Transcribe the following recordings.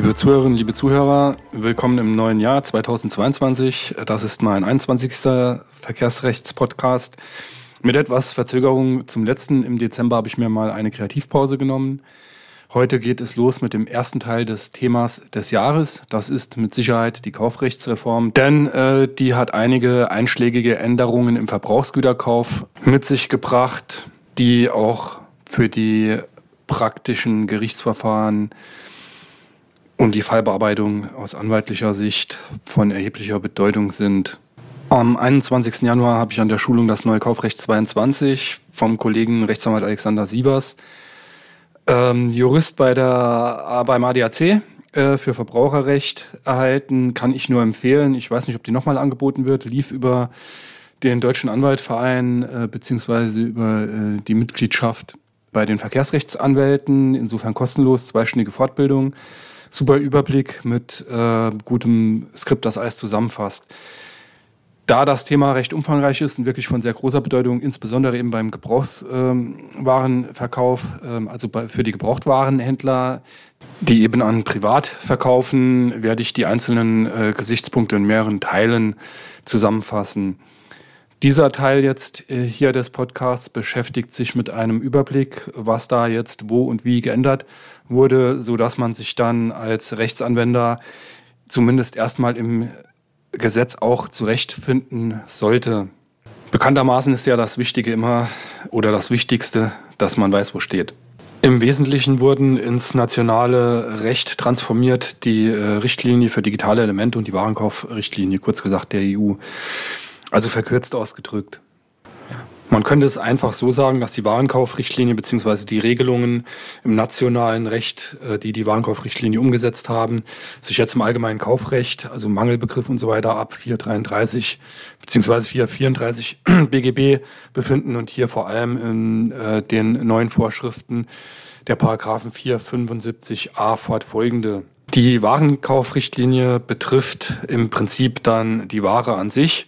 Liebe Zuhörerinnen, liebe Zuhörer, willkommen im neuen Jahr 2022. Das ist mein 21. Verkehrsrechtspodcast. Mit etwas Verzögerung zum letzten im Dezember habe ich mir mal eine Kreativpause genommen. Heute geht es los mit dem ersten Teil des Themas des Jahres. Das ist mit Sicherheit die Kaufrechtsreform, denn äh, die hat einige einschlägige Änderungen im Verbrauchsgüterkauf mit sich gebracht, die auch für die praktischen Gerichtsverfahren und die Fallbearbeitung aus anwaltlicher Sicht von erheblicher Bedeutung sind. Am 21. Januar habe ich an der Schulung das neue Kaufrecht 22 vom Kollegen Rechtsanwalt Alexander Sievers, ähm, Jurist bei der, beim ADAC äh, für Verbraucherrecht erhalten. Kann ich nur empfehlen. Ich weiß nicht, ob die nochmal angeboten wird. Lief über den Deutschen Anwaltverein äh, beziehungsweise über äh, die Mitgliedschaft bei den Verkehrsrechtsanwälten. Insofern kostenlos, zweistündige Fortbildung super Überblick mit äh, gutem Skript, das alles zusammenfasst. Da das Thema recht umfangreich ist und wirklich von sehr großer Bedeutung, insbesondere eben beim Gebrauchswarenverkauf, ähm, also bei, für die Gebrauchtwarenhändler, die eben an Privat verkaufen, werde ich die einzelnen äh, Gesichtspunkte in mehreren Teilen zusammenfassen. Dieser Teil jetzt äh, hier des Podcasts beschäftigt sich mit einem Überblick, was da jetzt wo und wie geändert wurde, so dass man sich dann als Rechtsanwender zumindest erstmal im Gesetz auch zurechtfinden sollte. Bekanntermaßen ist ja das Wichtige immer oder das Wichtigste, dass man weiß, wo steht. Im Wesentlichen wurden ins nationale Recht transformiert die äh, Richtlinie für digitale Elemente und die Warenkaufrichtlinie, kurz gesagt der EU. Also verkürzt ausgedrückt. Man könnte es einfach so sagen, dass die Warenkaufrichtlinie bzw. die Regelungen im nationalen Recht, äh, die die Warenkaufrichtlinie umgesetzt haben, sich jetzt im allgemeinen Kaufrecht, also Mangelbegriff und so weiter, ab 433 bzw. 434 BGB befinden und hier vor allem in äh, den neuen Vorschriften der Paragraphen 475a fortfolgende. Die Warenkaufrichtlinie betrifft im Prinzip dann die Ware an sich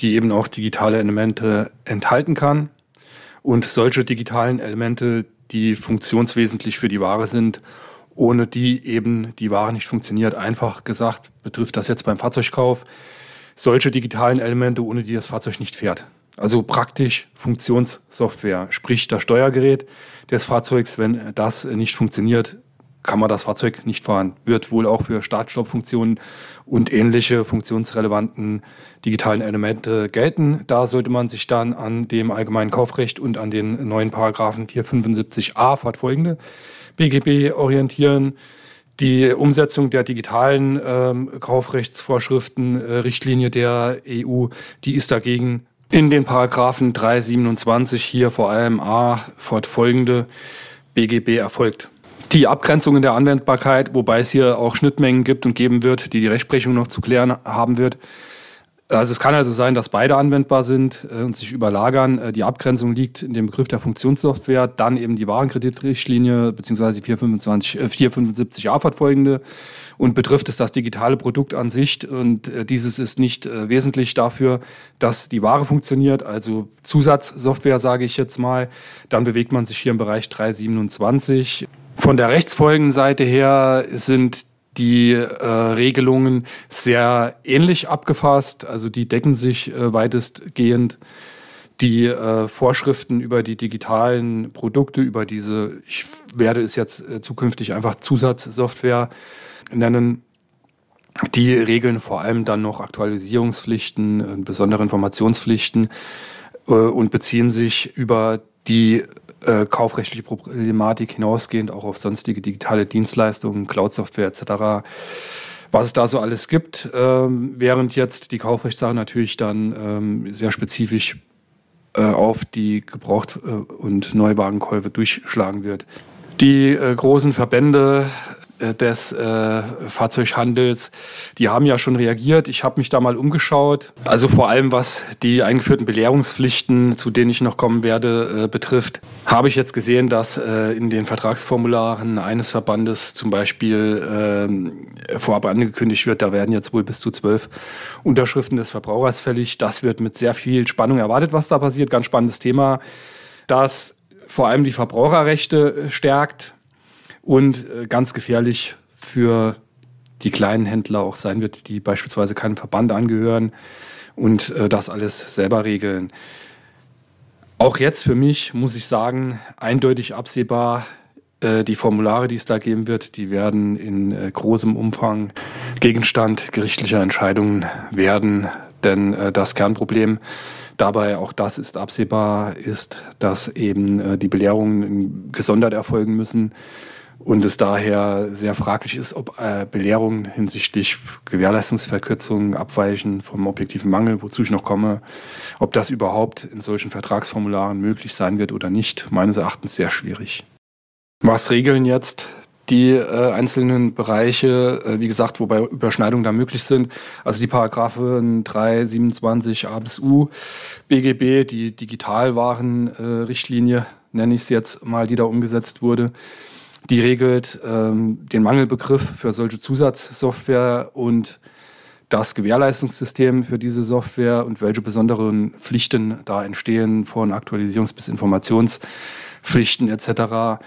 die eben auch digitale Elemente enthalten kann. Und solche digitalen Elemente, die funktionswesentlich für die Ware sind, ohne die eben die Ware nicht funktioniert. Einfach gesagt betrifft das jetzt beim Fahrzeugkauf solche digitalen Elemente, ohne die das Fahrzeug nicht fährt. Also praktisch Funktionssoftware, sprich das Steuergerät des Fahrzeugs, wenn das nicht funktioniert, kann man das Fahrzeug nicht fahren. Wird wohl auch für Start-Stopp-Funktionen und ähnliche funktionsrelevanten digitalen Elemente gelten. Da sollte man sich dann an dem allgemeinen Kaufrecht und an den neuen Paragraphen 475a fortfolgende BGB orientieren. Die Umsetzung der digitalen ähm, Kaufrechtsvorschriften, äh, Richtlinie der EU, die ist dagegen in den Paragraphen 327 hier vor allem A fortfolgende BGB erfolgt die Abgrenzung in der Anwendbarkeit, wobei es hier auch Schnittmengen gibt und geben wird, die die Rechtsprechung noch zu klären haben wird. Also es kann also sein, dass beide anwendbar sind äh, und sich überlagern. Äh, die Abgrenzung liegt in dem Begriff der Funktionssoftware, dann eben die Warenkreditrichtlinie bzw. 425, äh, 475a fortfolgende und betrifft es das digitale Produkt an sich. Und äh, dieses ist nicht wesentlich dafür, dass die Ware funktioniert, also Zusatzsoftware sage ich jetzt mal. Dann bewegt man sich hier im Bereich 327. Von der Rechtsfolgenseite her sind die äh, Regelungen sehr ähnlich abgefasst, also die decken sich äh, weitestgehend. Die äh, Vorschriften über die digitalen Produkte, über diese, ich werde es jetzt äh, zukünftig einfach Zusatzsoftware nennen, die regeln vor allem dann noch Aktualisierungspflichten, äh, besondere Informationspflichten äh, und beziehen sich über die äh, kaufrechtliche Problematik hinausgehend auch auf sonstige digitale Dienstleistungen, Cloud-Software etc., was es da so alles gibt, ähm, während jetzt die Kaufrechtssache natürlich dann ähm, sehr spezifisch äh, auf die Gebraucht- äh, und Neuwagenkäufe durchschlagen wird. Die äh, großen Verbände des äh, Fahrzeughandels, die haben ja schon reagiert. Ich habe mich da mal umgeschaut. Also vor allem was die eingeführten Belehrungspflichten, zu denen ich noch kommen werde, äh, betrifft, habe ich jetzt gesehen, dass äh, in den Vertragsformularen eines Verbandes zum Beispiel äh, vorab angekündigt wird, da werden jetzt wohl bis zu zwölf Unterschriften des Verbrauchers fällig. Das wird mit sehr viel Spannung erwartet, was da passiert. Ganz spannendes Thema, das vor allem die Verbraucherrechte stärkt und äh, ganz gefährlich für die kleinen Händler auch sein wird, die beispielsweise keinem Verband angehören und äh, das alles selber regeln. Auch jetzt für mich muss ich sagen, eindeutig absehbar, äh, die Formulare, die es da geben wird, die werden in großem Umfang Gegenstand gerichtlicher Entscheidungen werden. Denn das Kernproblem dabei, auch das ist absehbar, ist, dass eben die Belehrungen gesondert erfolgen müssen und es daher sehr fraglich ist, ob Belehrungen hinsichtlich Gewährleistungsverkürzungen abweichen vom objektiven Mangel, wozu ich noch komme, ob das überhaupt in solchen Vertragsformularen möglich sein wird oder nicht, meines Erachtens sehr schwierig. Was regeln jetzt die äh, einzelnen Bereiche, äh, wie gesagt, wobei Überschneidungen da möglich sind. Also die Paragraphen 3, 27 A bis U BGB, die Digitalwarenrichtlinie, äh, nenne ich es jetzt mal, die da umgesetzt wurde. Die regelt ähm, den Mangelbegriff für solche Zusatzsoftware und das Gewährleistungssystem für diese Software und welche besonderen Pflichten da entstehen von Aktualisierungs- bis Informationspflichten etc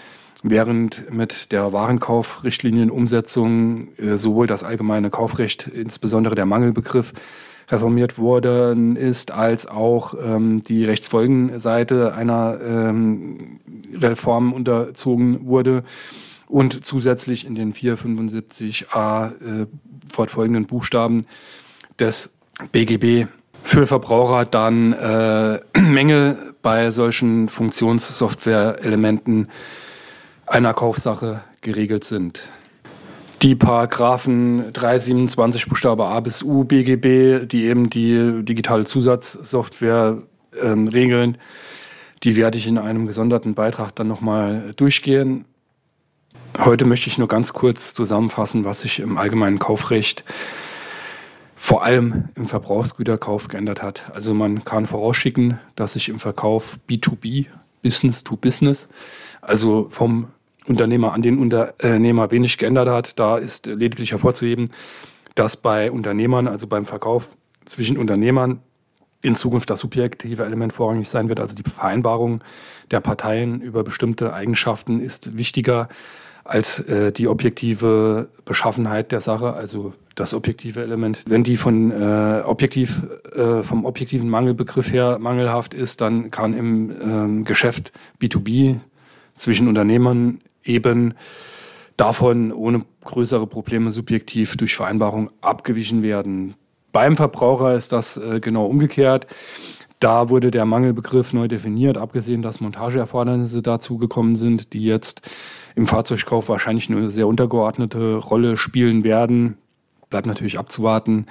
während mit der Warenkaufrichtlinienumsetzung äh, sowohl das allgemeine Kaufrecht, insbesondere der Mangelbegriff, reformiert worden ist, als auch ähm, die Rechtsfolgenseite einer ähm, Reform unterzogen wurde und zusätzlich in den 475a äh, fortfolgenden Buchstaben des BGB für Verbraucher dann äh, Mängel bei solchen Funktionssoftware-Elementen einer Kaufsache geregelt sind. Die Paragraphen 327 Buchstabe A bis U BGB, die eben die digitale Zusatzsoftware ähm, regeln, die werde ich in einem gesonderten Beitrag dann nochmal durchgehen. Heute möchte ich nur ganz kurz zusammenfassen, was sich im allgemeinen Kaufrecht vor allem im Verbrauchsgüterkauf geändert hat. Also man kann vorausschicken, dass sich im Verkauf B2B, Business to Business, also vom Unternehmer an den Unternehmer wenig geändert hat. Da ist lediglich hervorzuheben, dass bei Unternehmern, also beim Verkauf zwischen Unternehmern, in Zukunft das subjektive Element vorrangig sein wird. Also die Vereinbarung der Parteien über bestimmte Eigenschaften ist wichtiger als äh, die objektive Beschaffenheit der Sache, also das objektive Element. Wenn die von äh, objektiv, äh, vom objektiven Mangelbegriff her mangelhaft ist, dann kann im ähm, Geschäft B2B zwischen Unternehmern eben davon ohne größere Probleme subjektiv durch Vereinbarung abgewichen werden. Beim Verbraucher ist das äh, genau umgekehrt. Da wurde der Mangelbegriff neu definiert, abgesehen, dass Montageerfordernisse dazu gekommen sind, die jetzt im Fahrzeugkauf wahrscheinlich eine sehr untergeordnete Rolle spielen werden. Bleibt natürlich abzuwarten,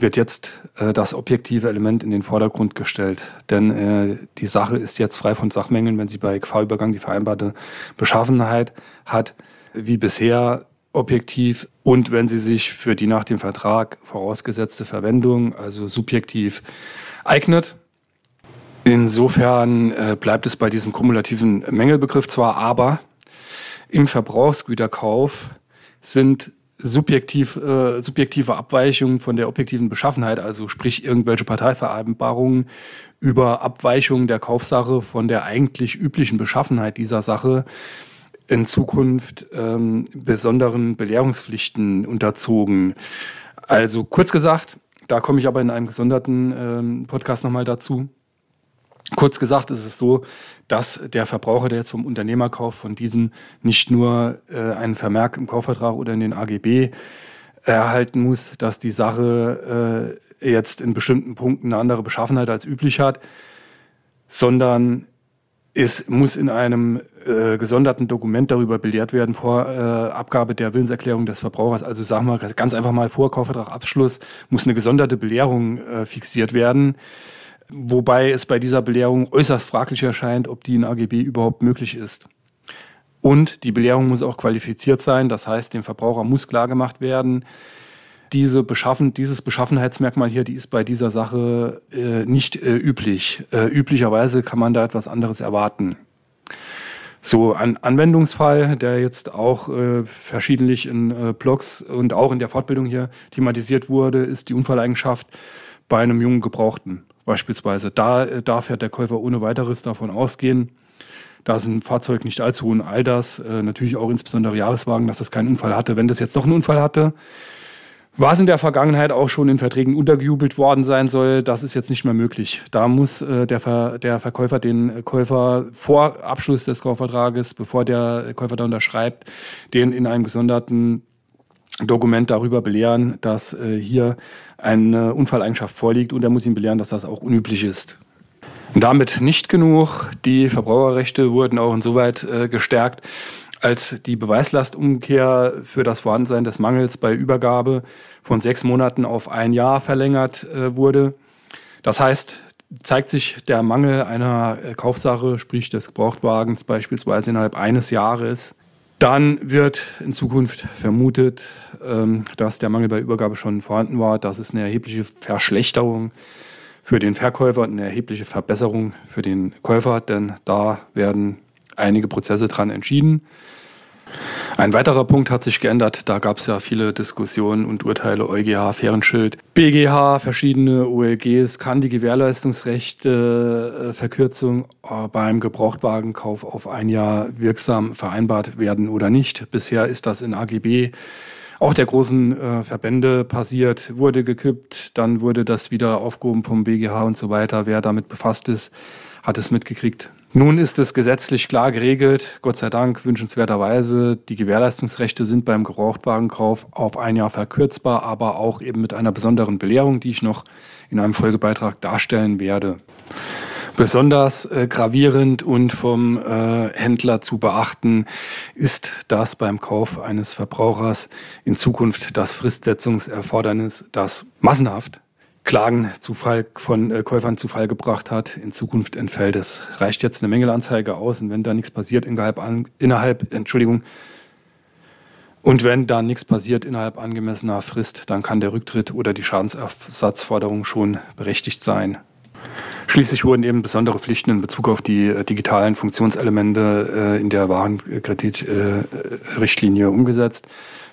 wird jetzt äh, das objektive Element in den Vordergrund gestellt. Denn äh, die Sache ist jetzt frei von Sachmängeln, wenn sie bei Gefahrübergang die vereinbarte Beschaffenheit hat, wie bisher objektiv und wenn sie sich für die nach dem Vertrag vorausgesetzte Verwendung, also subjektiv, eignet. Insofern äh, bleibt es bei diesem kumulativen Mängelbegriff zwar, aber im Verbrauchsgüterkauf sind subjektiv, äh, subjektive Abweichungen von der objektiven Beschaffenheit, also sprich irgendwelche Parteivereinbarungen über Abweichungen der Kaufsache von der eigentlich üblichen Beschaffenheit dieser Sache in Zukunft ähm, besonderen Belehrungspflichten unterzogen. Also kurz gesagt, da komme ich aber in einem gesonderten ähm, Podcast nochmal dazu. Kurz gesagt ist es so, dass der Verbraucher, der jetzt vom Unternehmer kauft, von diesem nicht nur äh, einen Vermerk im Kaufvertrag oder in den AGB erhalten muss, dass die Sache äh, jetzt in bestimmten Punkten eine andere Beschaffenheit als üblich hat, sondern es muss in einem äh, gesonderten Dokument darüber belehrt werden vor äh, Abgabe der Willenserklärung des Verbrauchers. Also sagen wir ganz einfach mal vor Kaufvertragabschluss muss eine gesonderte Belehrung äh, fixiert werden Wobei es bei dieser Belehrung äußerst fraglich erscheint, ob die in AGB überhaupt möglich ist. Und die Belehrung muss auch qualifiziert sein, das heißt, dem Verbraucher muss klargemacht werden, diese Beschaffen, dieses Beschaffenheitsmerkmal hier, die ist bei dieser Sache äh, nicht äh, üblich. Äh, üblicherweise kann man da etwas anderes erwarten. So, ein Anwendungsfall, der jetzt auch äh, verschiedentlich in äh, Blogs und auch in der Fortbildung hier thematisiert wurde, ist die Unfalleigenschaft bei einem jungen Gebrauchten beispielsweise. Da äh, darf ja der Käufer ohne weiteres davon ausgehen, da ist ein Fahrzeug nicht allzu hohen Alters, äh, natürlich auch insbesondere Jahreswagen, dass das keinen Unfall hatte. Wenn das jetzt doch einen Unfall hatte, was in der Vergangenheit auch schon in Verträgen untergejubelt worden sein soll, das ist jetzt nicht mehr möglich. Da muss äh, der, Ver der Verkäufer den Käufer vor Abschluss des Kaufvertrages, bevor der Käufer da unterschreibt, den in einem gesonderten Dokument darüber belehren, dass äh, hier eine Unfalleigenschaft vorliegt und er muss ihn belehren, dass das auch unüblich ist. Damit nicht genug. Die Verbraucherrechte wurden auch insoweit äh, gestärkt, als die Beweislastumkehr für das Vorhandensein des Mangels bei Übergabe von sechs Monaten auf ein Jahr verlängert äh, wurde. Das heißt, zeigt sich der Mangel einer äh, Kaufsache, sprich des Gebrauchtwagens beispielsweise innerhalb eines Jahres, dann wird in Zukunft vermutet, ähm, dass der Mangel bei Übergabe schon vorhanden war. Das ist eine erhebliche Verschlechterung für den Verkäufer und eine erhebliche Verbesserung für den Käufer, denn da werden einige Prozesse dran entschieden. Ein weiterer Punkt hat sich geändert. Da gab es ja viele Diskussionen und Urteile, EuGH, Fahrenschild, BGH, verschiedene OLGs. Kann die Gewährleistungsrechte äh, äh, beim Gebrauchtwagenkauf auf ein Jahr wirksam vereinbart werden oder nicht? Bisher ist das in AGB auch der großen äh, Verbände passiert, wurde gekippt, dann wurde das wieder aufgehoben vom BGH und so weiter. Wer damit befasst ist, hat es mitgekriegt. Nun ist es gesetzlich klar geregelt, Gott sei Dank wünschenswerterweise. Die Gewährleistungsrechte sind beim Gebrauchtwagenkauf auf ein Jahr verkürzbar, aber auch eben mit einer besonderen Belehrung, die ich noch in einem Folgebeitrag darstellen werde. Besonders äh, gravierend und vom äh, Händler zu beachten ist, dass beim Kauf eines Verbrauchers in Zukunft das Fristsetzungserfordernis, das massenhaft Klagen zu Fall, von äh, Käufern zu Fall gebracht hat, in Zukunft entfällt. Es reicht jetzt eine Mängelanzeige aus und wenn da nichts passiert innerhalb, an, innerhalb Entschuldigung, und wenn da nichts passiert innerhalb angemessener Frist, dann kann der Rücktritt oder die Schadensersatzforderung schon berechtigt sein. Schließlich wurden eben besondere Pflichten in Bezug auf die äh, digitalen Funktionselemente äh, in der Warenkreditrichtlinie äh, umgesetzt.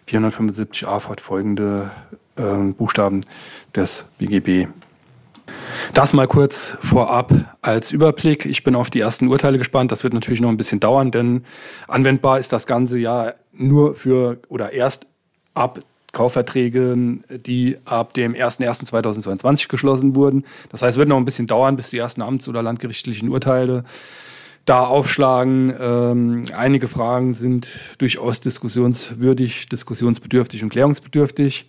475a fortfolgende äh, Buchstaben des BGB. Das mal kurz vorab als Überblick. Ich bin auf die ersten Urteile gespannt. Das wird natürlich noch ein bisschen dauern, denn anwendbar ist das Ganze ja nur für oder erst ab Kaufverträgen, die ab dem 01.01.2022 geschlossen wurden. Das heißt, es wird noch ein bisschen dauern, bis die ersten amts- oder landgerichtlichen Urteile da aufschlagen. Ähm, einige Fragen sind durchaus diskussionswürdig, diskussionsbedürftig und klärungsbedürftig.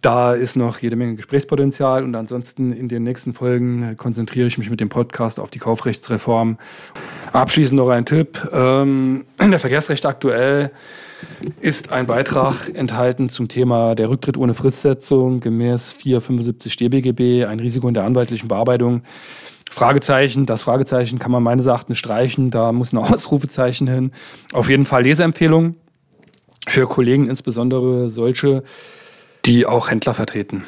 Da ist noch jede Menge Gesprächspotenzial und ansonsten in den nächsten Folgen konzentriere ich mich mit dem Podcast auf die Kaufrechtsreform. Abschließend noch ein Tipp. Ähm, in der Verkehrsrecht aktuell ist ein Beitrag enthalten zum Thema der Rücktritt ohne Fristsetzung gemäß 475 DBGB, ein Risiko in der anwaltlichen Bearbeitung. Fragezeichen, das Fragezeichen kann man meines Erachtens streichen, da muss ein Ausrufezeichen hin. Auf jeden Fall Leseempfehlung für Kollegen, insbesondere solche, die auch Händler vertreten.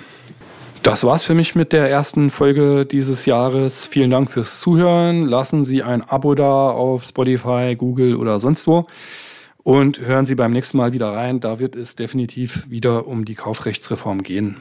Das war's für mich mit der ersten Folge dieses Jahres. Vielen Dank fürs Zuhören. Lassen Sie ein Abo da auf Spotify, Google oder sonst wo. Und hören Sie beim nächsten Mal wieder rein. Da wird es definitiv wieder um die Kaufrechtsreform gehen.